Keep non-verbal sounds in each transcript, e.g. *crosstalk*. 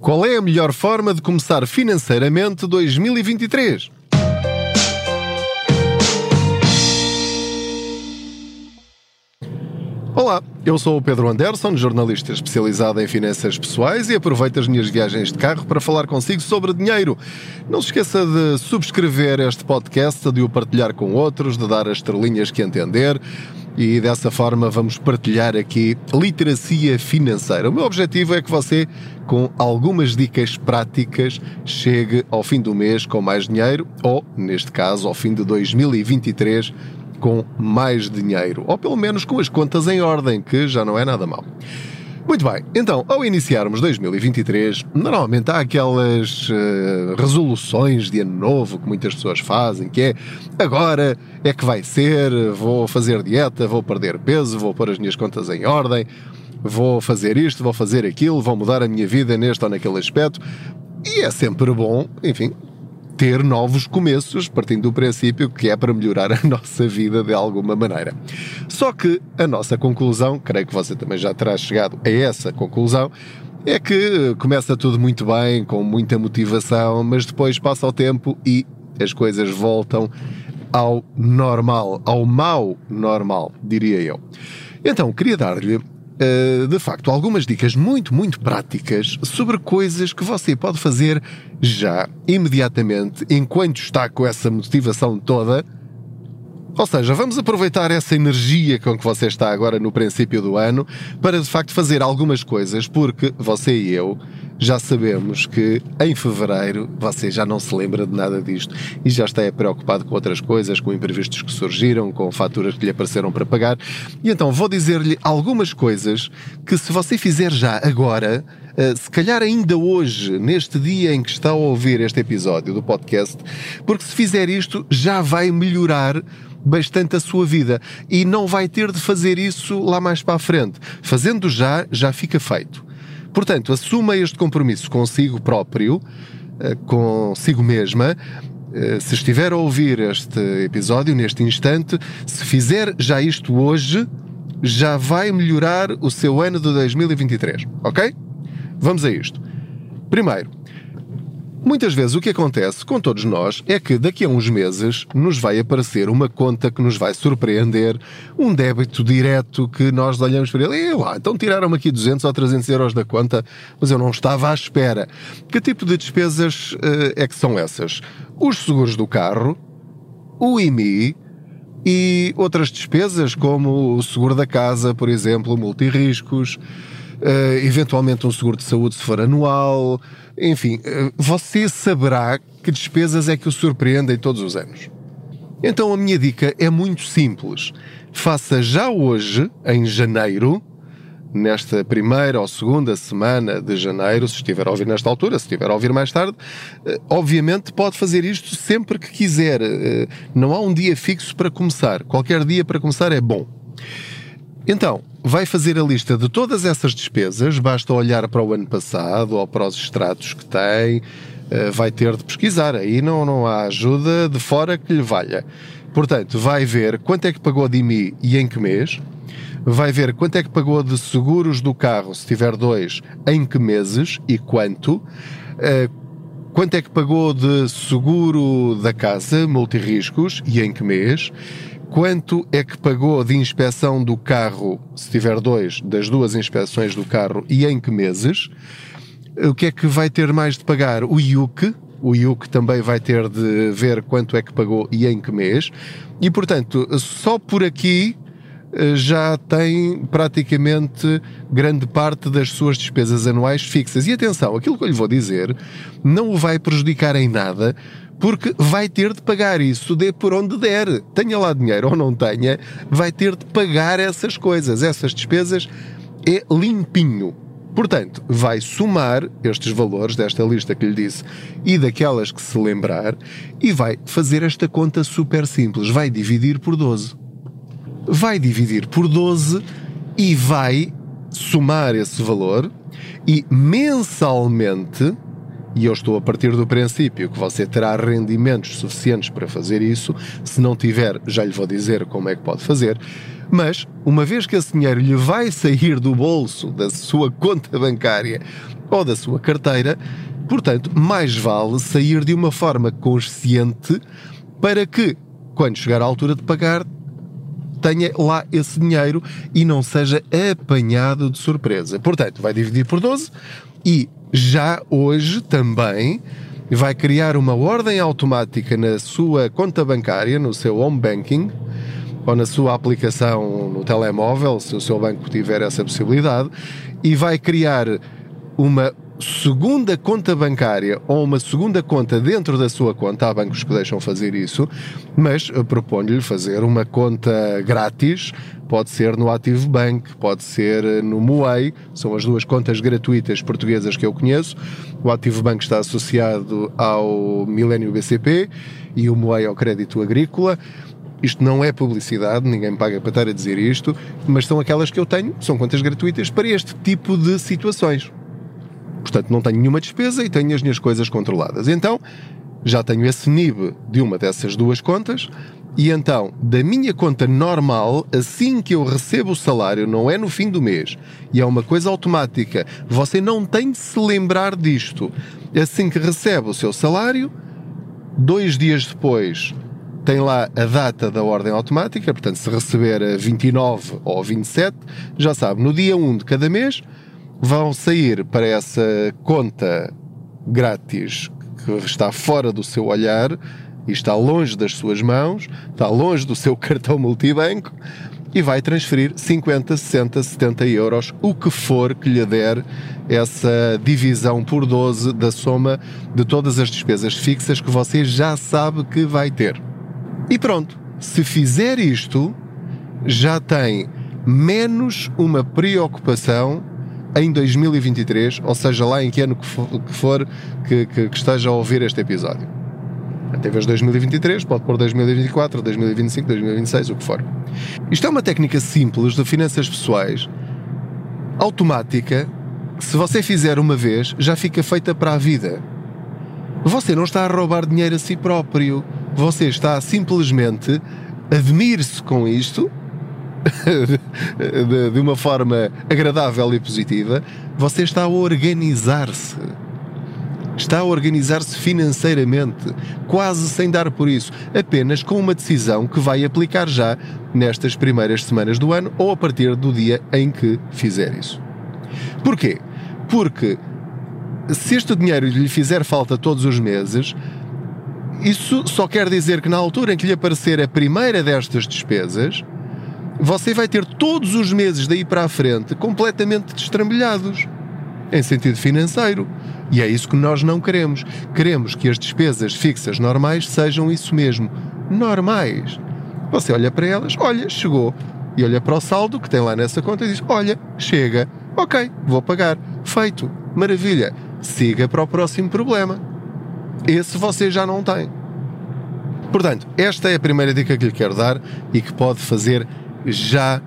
Qual é a melhor forma de começar financeiramente 2023? Olá, eu sou o Pedro Anderson, jornalista especializado em finanças pessoais e aproveito as minhas viagens de carro para falar consigo sobre dinheiro. Não se esqueça de subscrever este podcast, de o partilhar com outros, de dar as estrelinhas que entender e dessa forma vamos partilhar aqui literacia financeira. O meu objetivo é que você, com algumas dicas práticas, chegue ao fim do mês com mais dinheiro ou, neste caso, ao fim de 2023 com mais dinheiro, ou pelo menos com as contas em ordem, que já não é nada mal. Muito bem, então, ao iniciarmos 2023, normalmente há aquelas uh, resoluções de ano novo que muitas pessoas fazem, que é agora é que vai ser, vou fazer dieta, vou perder peso, vou pôr as minhas contas em ordem, vou fazer isto, vou fazer aquilo, vou mudar a minha vida neste ou naquele aspecto. E é sempre bom, enfim, ter novos começos, partindo do princípio que é para melhorar a *laughs* nossa vida de alguma maneira. Só que a nossa conclusão, creio que você também já terá chegado a essa conclusão, é que começa tudo muito bem, com muita motivação, mas depois passa o tempo e as coisas voltam ao normal, ao mau normal, diria eu. Então, queria dar-lhe uh, de facto, algumas dicas muito, muito práticas sobre coisas que você pode fazer já, imediatamente, enquanto está com essa motivação toda. Ou seja, vamos aproveitar essa energia com que você está agora no princípio do ano para de facto fazer algumas coisas, porque você e eu já sabemos que em fevereiro você já não se lembra de nada disto e já está preocupado com outras coisas, com imprevistos que surgiram, com faturas que lhe apareceram para pagar. E então vou dizer-lhe algumas coisas que, se você fizer já agora, eh, se calhar ainda hoje, neste dia em que está a ouvir este episódio do podcast, porque se fizer isto já vai melhorar bastante a sua vida e não vai ter de fazer isso lá mais para a frente. Fazendo já, já fica feito. Portanto, assuma este compromisso consigo próprio, eh, consigo mesma. Eh, se estiver a ouvir este episódio neste instante, se fizer já isto hoje, já vai melhorar o seu ano de 2023, ok? Vamos a isto. Primeiro, Muitas vezes o que acontece com todos nós é que daqui a uns meses nos vai aparecer uma conta que nos vai surpreender, um débito direto que nós olhamos para ele e lá, então tiraram-me aqui 200 ou 300 euros da conta, mas eu não estava à espera. Que tipo de despesas uh, é que são essas? Os seguros do carro, o IMI, e outras despesas como o seguro da casa, por exemplo, multirriscos, uh, eventualmente um seguro de saúde se for anual, enfim, uh, você saberá que despesas é que o surpreendem todos os anos. Então a minha dica é muito simples. Faça já hoje, em janeiro, nesta primeira ou segunda semana de janeiro, se estiver a ouvir nesta altura, se estiver a ouvir mais tarde, eh, obviamente pode fazer isto sempre que quiser. Não há um dia fixo para começar. Qualquer dia para começar é bom. Então, vai fazer a lista de todas essas despesas, basta olhar para o ano passado ou para os extratos que tem, eh, vai ter de pesquisar, aí não, não há ajuda de fora que lhe valha. Portanto, vai ver quanto é que pagou de IMI e em que mês, vai ver quanto é que pagou de seguros do carro, se tiver dois, em que meses e quanto, eh, quanto é que pagou de seguro da casa, multirriscos, e em que mês, Quanto é que pagou de inspeção do carro, se tiver dois, das duas inspeções do carro e em que meses? O que é que vai ter mais de pagar? O IUC. O IUC também vai ter de ver quanto é que pagou e em que mês. E, portanto, só por aqui eh, já tem praticamente grande parte das suas despesas anuais fixas. E atenção, aquilo que eu lhe vou dizer não o vai prejudicar em nada, porque vai ter de pagar isso, dê por onde der. Tenha lá dinheiro ou não tenha, vai ter de pagar essas coisas, essas despesas é limpinho. Portanto, vai somar estes valores desta lista que lhe disse e daquelas que se lembrar e vai fazer esta conta super simples. Vai dividir por 12. Vai dividir por 12 e vai somar esse valor e mensalmente e eu estou a partir do princípio que você terá rendimentos suficientes para fazer isso. Se não tiver, já lhe vou dizer como é que pode fazer. Mas, uma vez que esse dinheiro lhe vai sair do bolso da sua conta bancária ou da sua carteira. Portanto, mais vale sair de uma forma consciente para que, quando chegar à altura de pagar, tenha lá esse dinheiro e não seja apanhado de surpresa. Portanto, vai dividir por 12 e já hoje também vai criar uma ordem automática na sua conta bancária, no seu home banking, ou na sua aplicação no telemóvel, se o seu banco tiver essa possibilidade, e vai criar uma segunda conta bancária ou uma segunda conta dentro da sua conta, há bancos que deixam fazer isso, mas proponho-lhe fazer uma conta grátis, pode ser no Active Bank, pode ser no Moai, são as duas contas gratuitas portuguesas que eu conheço. O Active Bank está associado ao Milênio BCP e o Moai ao Crédito Agrícola. Isto não é publicidade, ninguém me paga para estar a dizer isto, mas são aquelas que eu tenho, são contas gratuitas para este tipo de situações. Portanto, não tenho nenhuma despesa e tenho as minhas coisas controladas. Então, já tenho esse NIB de uma dessas duas contas e então, da minha conta normal, assim que eu recebo o salário, não é no fim do mês, e é uma coisa automática, você não tem de se lembrar disto. Assim que recebe o seu salário, dois dias depois tem lá a data da ordem automática, portanto, se receber a 29 ou 27, já sabe, no dia 1 de cada mês, vão sair para essa conta grátis que está fora do seu olhar e está longe das suas mãos, está longe do seu *laughs* cartão multibanco e vai transferir 50, 60, 70 euros, o que for que lhe der essa divisão por 12 da soma de todas as despesas fixas que você já sabe que vai ter. E pronto, se fizer isto, já tem menos uma preocupação em 2023, ou seja, lá em que ano que for que, que, que esteja a ouvir este episódio. Em vez de 2023, pode pôr 2024, 2025, 2026, o que for. Isto é uma técnica simples de finanças pessoais, automática, que se você fizer uma vez, já fica feita para a vida. Você não está a roubar dinheiro a si próprio. Você está simplesmente admire-se com isto *laughs* de, de, uma forma agradável e positiva, você está a organizar-se. Está a organizar-se financeiramente, quase sem dar por isso, apenas com uma decisão que vai aplicar já nestas primeiras semanas do ano ou a partir do dia em que fizer isso. Porquê? Porque se este dinheiro lhe fizer falta todos os meses, isso só quer dizer que na altura em que lhe aparecer a primeira destas despesas, você vai ter todos os meses daí para a frente completamente destrambelhados em sentido financeiro. E é isso que nós não queremos. Queremos que as despesas fixas normais sejam isso mesmo, normais. Você olha para elas, olha, chegou. E olha para o saldo que tem lá nessa conta e diz: Olha, chega, ok, vou pagar. Feito, maravilha. Siga para o próximo problema. Esse você já não tem. Portanto, esta é a primeira dica que lhe quero dar e que pode fazer já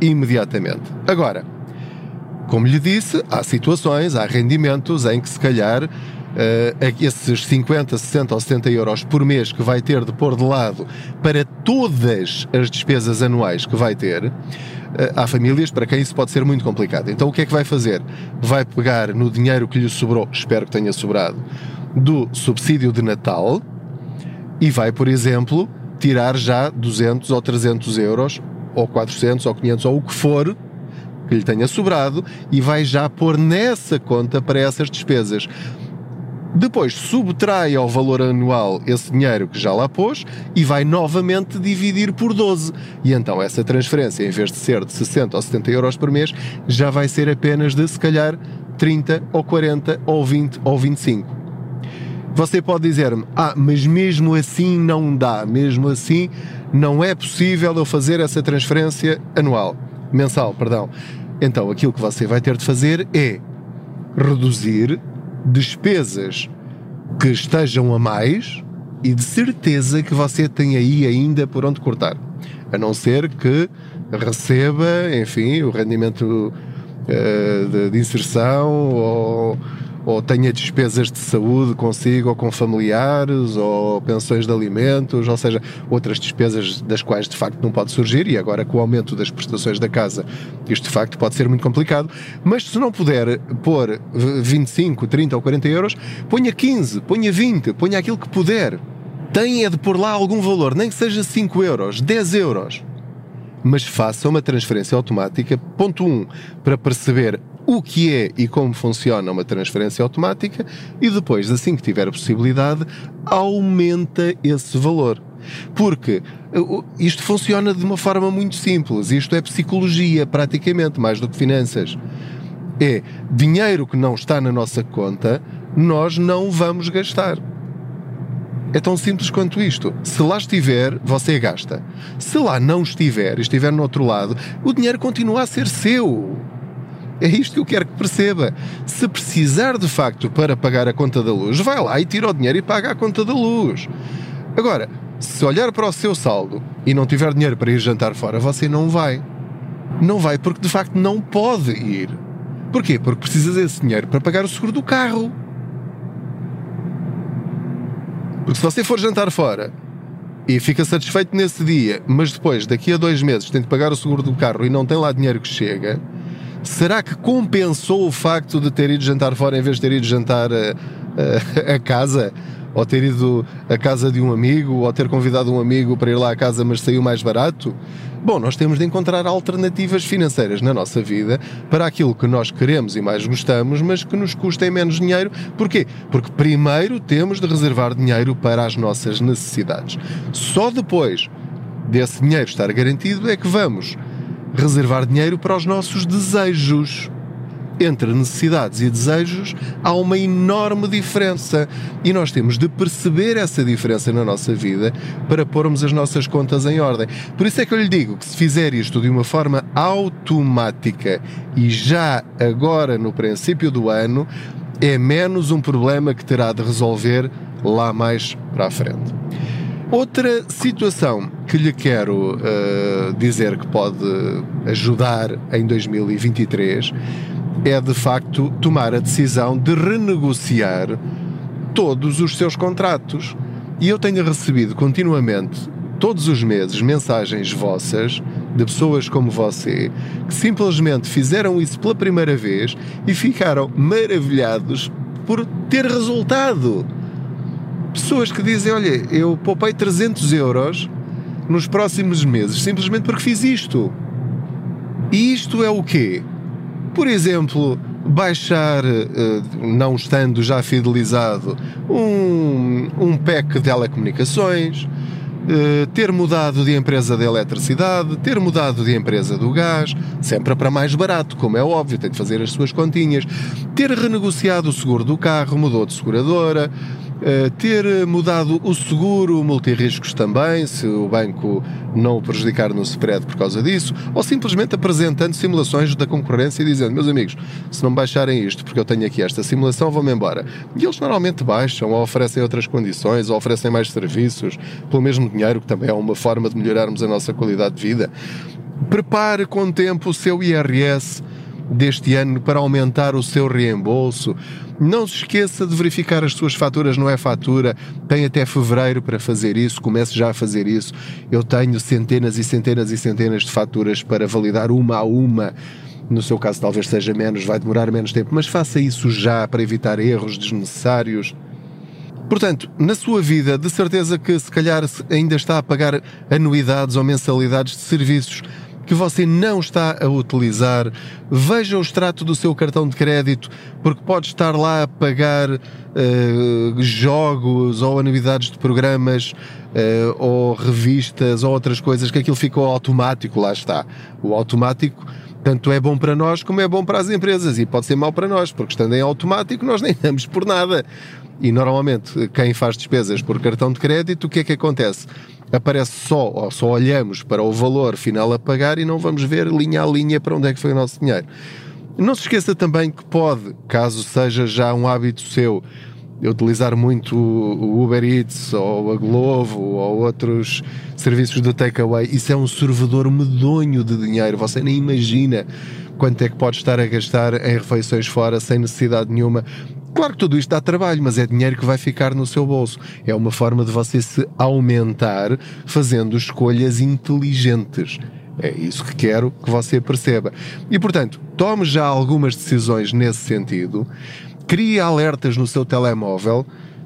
imediatamente. Agora, como lhe disse, há situações, há rendimentos em que se calhar uh, esses 50, 60 ou 70 euros por mês que vai ter de pôr de lado para todas as despesas anuais que vai ter, uh, há famílias para quem isso pode ser muito complicado. Então o que é que vai fazer? Vai pegar no dinheiro que lhe sobrou, espero que tenha sobrado, do subsídio de Natal e vai, por exemplo, tirar já 200 ou 300 euros ou 400 ou 500 ou o que for que lhe tenha sobrado e vai já pôr nessa conta para essas despesas. Depois subtrai ao valor anual esse dinheiro que já lá pôs e vai novamente dividir por 12. E então essa transferência, em vez de ser de 60 ou 70 euros por mês, já vai ser apenas de se calhar 30 ou 40 ou 20 ou 25. Você pode dizer-me, ah, mas mesmo assim não dá, mesmo assim não é possível eu fazer essa transferência anual, mensal, perdão. Então aquilo que você vai ter de fazer é reduzir despesas que estejam a mais e de certeza que você tem aí ainda por onde cortar. A não ser que receba, enfim, o rendimento uh, de, de, inserção ou ou tenha despesas de saúde consigo ou com familiares, ou pensões de alimentos, ou seja, outras despesas das quais de facto não pode surgir, e agora com o aumento das prestações da casa, isto de facto pode ser muito complicado. Mas se não puder pôr 25, 30 ou 40 euros, ponha 15, ponha 20, ponha aquilo que puder. Tem é de pôr lá algum valor, nem que seja 5 euros, 10 euros mas faça uma transferência automática, ponto 1, um, para perceber o que é e como funciona uma transferência automática e depois, assim que tiver a possibilidade, aumenta esse valor. Porque uh, isto funciona de uma forma muito simples, isto é psicologia, praticamente, mais do que finanças. É dinheiro que não está na nossa conta, nós não vamos gastar. É tão simples quanto isto. Se lá estiver, você gasta. Se lá não estiver estiver no outro lado, o dinheiro continua a ser seu. É isto que eu quero que perceba. Se precisar de facto para pagar a conta da luz, vai lá e tira o dinheiro e paga a conta da luz. Agora, se olhar para o seu saldo e não tiver dinheiro para ir jantar fora, você não vai. Não vai porque de facto não pode ir. Porquê? Porque precisa desse dinheiro para pagar o seguro do carro. Porque se você for jantar fora e fica satisfeito nesse dia, mas depois, daqui a dois meses, tem de pagar o seguro do carro e não tem lá dinheiro que chega, será que compensou o facto de ter ido jantar fora em vez de ter ido jantar a, *laughs* a, a casa? Ou ter ido à casa de um amigo, ou ter convidado um amigo para ir lá à casa, mas saiu mais barato? Bom, nós temos de encontrar alternativas financeiras na nossa vida para aquilo que nós queremos e mais gostamos, mas que nos custem menos dinheiro. Porquê? Porque primeiro temos de reservar dinheiro para as nossas necessidades. Só depois desse dinheiro estar garantido é que vamos reservar dinheiro para os nossos desejos entre necessidades e desejos há uma enorme diferença e nós temos de perceber essa diferença na nossa vida para pormos as nossas contas em ordem. Por isso é que eu lhe digo que se fizer isto de uma forma automática e já agora no princípio do ano, é menos um problema que terá de resolver lá mais para a frente. Outra situação que lhe quero uh, dizer que pode ajudar em 2023 é de facto tomar a decisão de renegociar todos os seus contratos. E eu tenho recebido continuamente, todos os meses, mensagens vossas de pessoas como você que simplesmente fizeram isso pela primeira vez e ficaram maravilhados por ter resultado. Pessoas que dizem: Olha, eu poupei 300 euros nos próximos meses simplesmente porque fiz isto. E isto é o quê? Por exemplo, baixar, eh, não estando já fidelizado, um, um PEC de telecomunicações, eh, ter mudado de empresa de eletricidade, ter mudado de empresa do gás, sempre para mais barato, como é óbvio, tem de fazer as suas continhas, ter renegociado o seguro do carro, mudou de seguradora, eh, ter mudado o seguro multirriscos também, se o banco não o prejudicar no spread por causa disso, ou simplesmente apresentando simulações da concorrência e dizendo, meus amigos, se não baixarem isto porque eu tenho aqui esta simulação, vão-me embora. E eles normalmente baixam, ou oferecem outras condições, ou oferecem mais serviços, pelo mesmo dinheiro, que também é uma forma de melhorarmos a nossa qualidade de vida. Prepare com tempo o seu IRS deste ano para aumentar o seu reembolso. Não se esqueça de verificar as suas faturas não é fatura Tem até fevereiro para fazer isso. Comece já a fazer isso. Eu tenho centenas e centenas e centenas de faturas para validar uma a uma. No seu caso, talvez seja menos, vai demorar menos tempo, mas faça isso já para evitar erros desnecessários. Portanto, na sua vida, de certeza que se calhar ainda está a pagar anuidades ou mensalidades de serviços que você não está a utilizar, veja o extrato do seu cartão de crédito, porque pode estar lá a pagar uh, jogos ou anuidades de programas uh, ou revistas ou outras coisas que aquilo ficou automático, lá está. O automático tanto é bom para nós como é bom para as empresas e pode ser mau para nós, porque estando em automático nós nem *laughs* damos por nada. E normalmente quem faz despesas por cartão de crédito, o que é que acontece? Aparece só, ou só olhamos para o valor final a pagar e não vamos ver linha a linha para onde é que foi o nosso dinheiro. Não se esqueça também que pode, caso seja já um hábito seu, utilizar muito o Uber Eats ou a Glovo ou outros serviços de takeaway, isso é um servidor medonho de dinheiro, você nem imagina quanto é que pode estar a gastar em refeições fora sem necessidade nenhuma Claro que tudo isto dá trabalho, mas é dinheiro que vai ficar no seu bolso. É uma forma de você se aumentar fazendo escolhas inteligentes. É isso que quero que você perceba. E portanto, tome já algumas decisões nesse sentido, crie alertas no seu telemóvel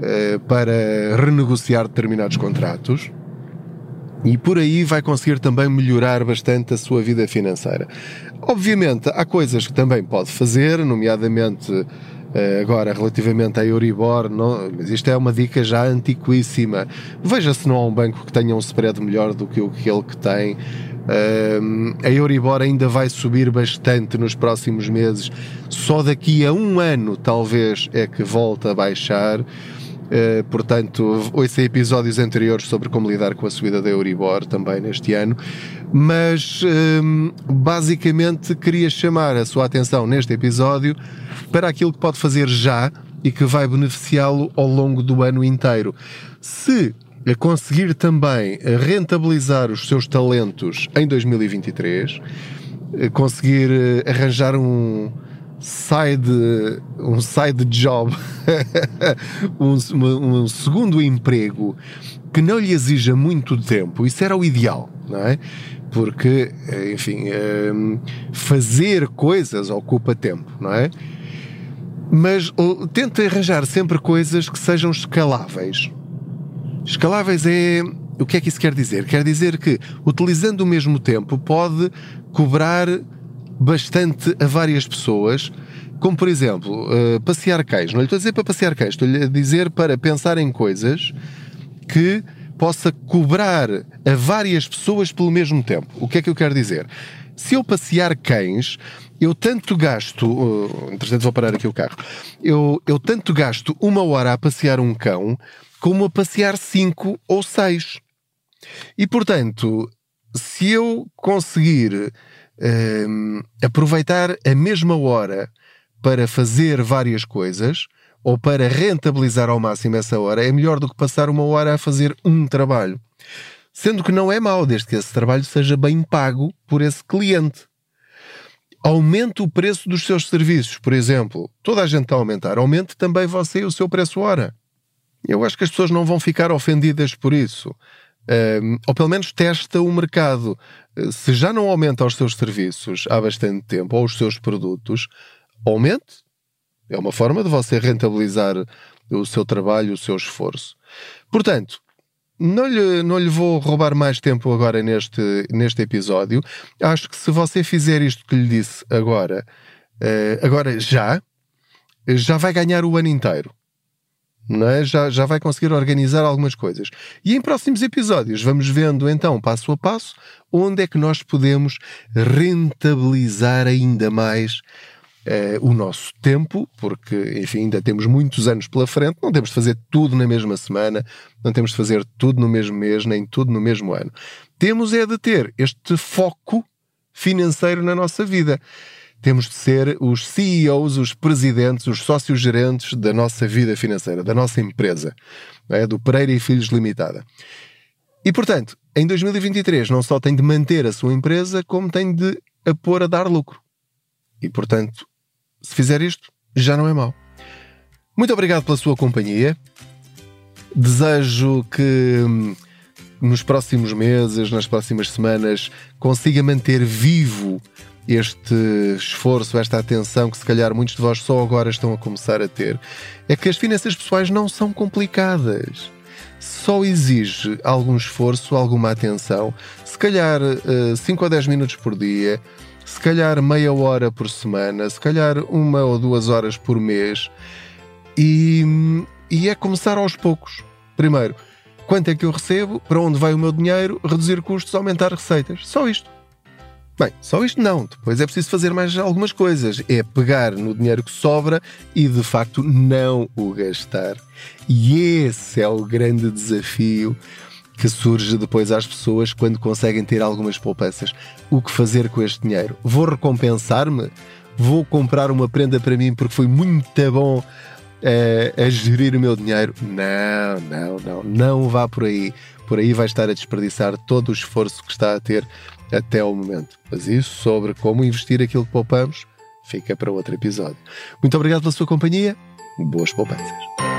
eh, para renegociar determinados contratos e por aí vai conseguir também melhorar bastante a sua vida financeira. Obviamente, há coisas que também pode fazer, nomeadamente agora relativamente à Euribor, não, mas isto é uma dica já antiquíssima. Veja se não há um banco que tenha um spread melhor do que aquele que tem. Uh, a Euribor ainda vai subir bastante nos próximos meses. Só daqui a um ano, talvez, é que volta a baixar. Uh, portanto, ouça episódios anteriores sobre como lidar com a subida da Euribor também neste ano. Mas, uh, basicamente, queria chamar a sua atenção neste episódio para aquilo que pode fazer já e que vai beneficiá-lo ao longo do ano inteiro. Se conseguir também rentabilizar os seus talentos em 2023, eh, conseguir eh, arranjar um side, um side job, *laughs* um, um, segundo emprego que não lhe exija muito tempo, isso era o ideal, não é? Porque, enfim, ehm, fazer coisas ocupa tempo, não é? Mas tente arranjar sempre coisas que sejam escaláveis. Escaláveis é. O que é que isso quer dizer? Quer dizer que, utilizando o mesmo tempo, pode cobrar bastante a várias pessoas, como por exemplo, uh, passear cães. Não lhe estou a dizer para passear cães, estou-lhe a dizer para pensar em coisas que possa cobrar a várias pessoas pelo mesmo tempo. O que é que eu quero dizer? Se eu passear cães, eu tanto gasto, uh, entretanto vou parar aqui o carro, eu, eu tanto gasto uma hora a passear um cão como a passear cinco ou seis. E portanto, se eu conseguir uh, aproveitar a mesma hora para fazer várias coisas ou para rentabilizar ao máximo essa hora, é melhor do que passar uma hora a fazer um trabalho. Sendo que não é mau, desde que esse trabalho seja bem pago por esse cliente. Aumente o preço dos seus serviços, por exemplo. Toda a gente está a aumentar. Aumente também você o seu preço hora. Eu acho que as pessoas não vão ficar ofendidas por isso. Um, ou pelo menos testa o mercado. Eh, se já não aumenta os seus serviços há bastante tempo, ou os seus produtos, aumente. É uma forma de você rentabilizar o seu trabalho, o seu esforço. Portanto, não lhe, não lhe vou roubar mais tempo agora neste, neste episódio. Acho que se você fizer isto que lhe disse agora, uh, agora já, já vai ganhar o ano inteiro não é? já, já vai conseguir organizar algumas coisas. E em próximos episódios vamos vendo então, passo a passo, onde é que nós podemos rentabilizar ainda mais eh, o nosso tempo, porque, enfim, ainda temos muitos anos pela frente, não temos de fazer tudo na mesma semana, não temos de fazer tudo no mesmo mês, nem tudo no mesmo ano. Temos é de ter este foco financeiro na nossa vida temos de ser os CEOs, os presidentes, os sócios gerentes da nossa vida financeira, da nossa empresa, é? do Pereira e Filhos Limitada. E, portanto, em 2023 não só tem de manter a sua empresa, como tem de a pôr a dar lucro. E, portanto, se fizer isto, já não é mau. Muito obrigado pela sua companhia. Desejo que hum, nos próximos meses, nas próximas semanas, consiga manter vivo este esforço, esta atenção que se calhar muitos de vós só agora estão a começar a ter, é que as finanças pessoais não são complicadas. Só exige algum esforço, alguma atenção, se calhar 5 uh, ou 10 minutos por dia, se calhar meia hora por semana, se calhar uma ou duas horas por mês, e, e é começar aos poucos. Primeiro, quanto é que eu recebo, para onde vai o meu dinheiro, reduzir custos, aumentar receitas. Só isto. Bem, só isto não. Depois é preciso fazer mais algumas coisas. É pegar no dinheiro que sobra e de facto não o gastar. E esse é o grande desafio que surge depois às pessoas quando conseguem ter algumas poupanças. O que fazer com este dinheiro? Vou recompensar-me? Vou comprar uma prenda para mim porque foi muito bom é, a gerir o meu dinheiro? Não, não, não. Não vá por aí. Por aí vai estar a desperdiçar todo o esforço que está a ter até ao momento. Mas isso sobre como investir aquilo que poupamos fica para outro episódio. Muito obrigado pela sua companhia boas poupanças.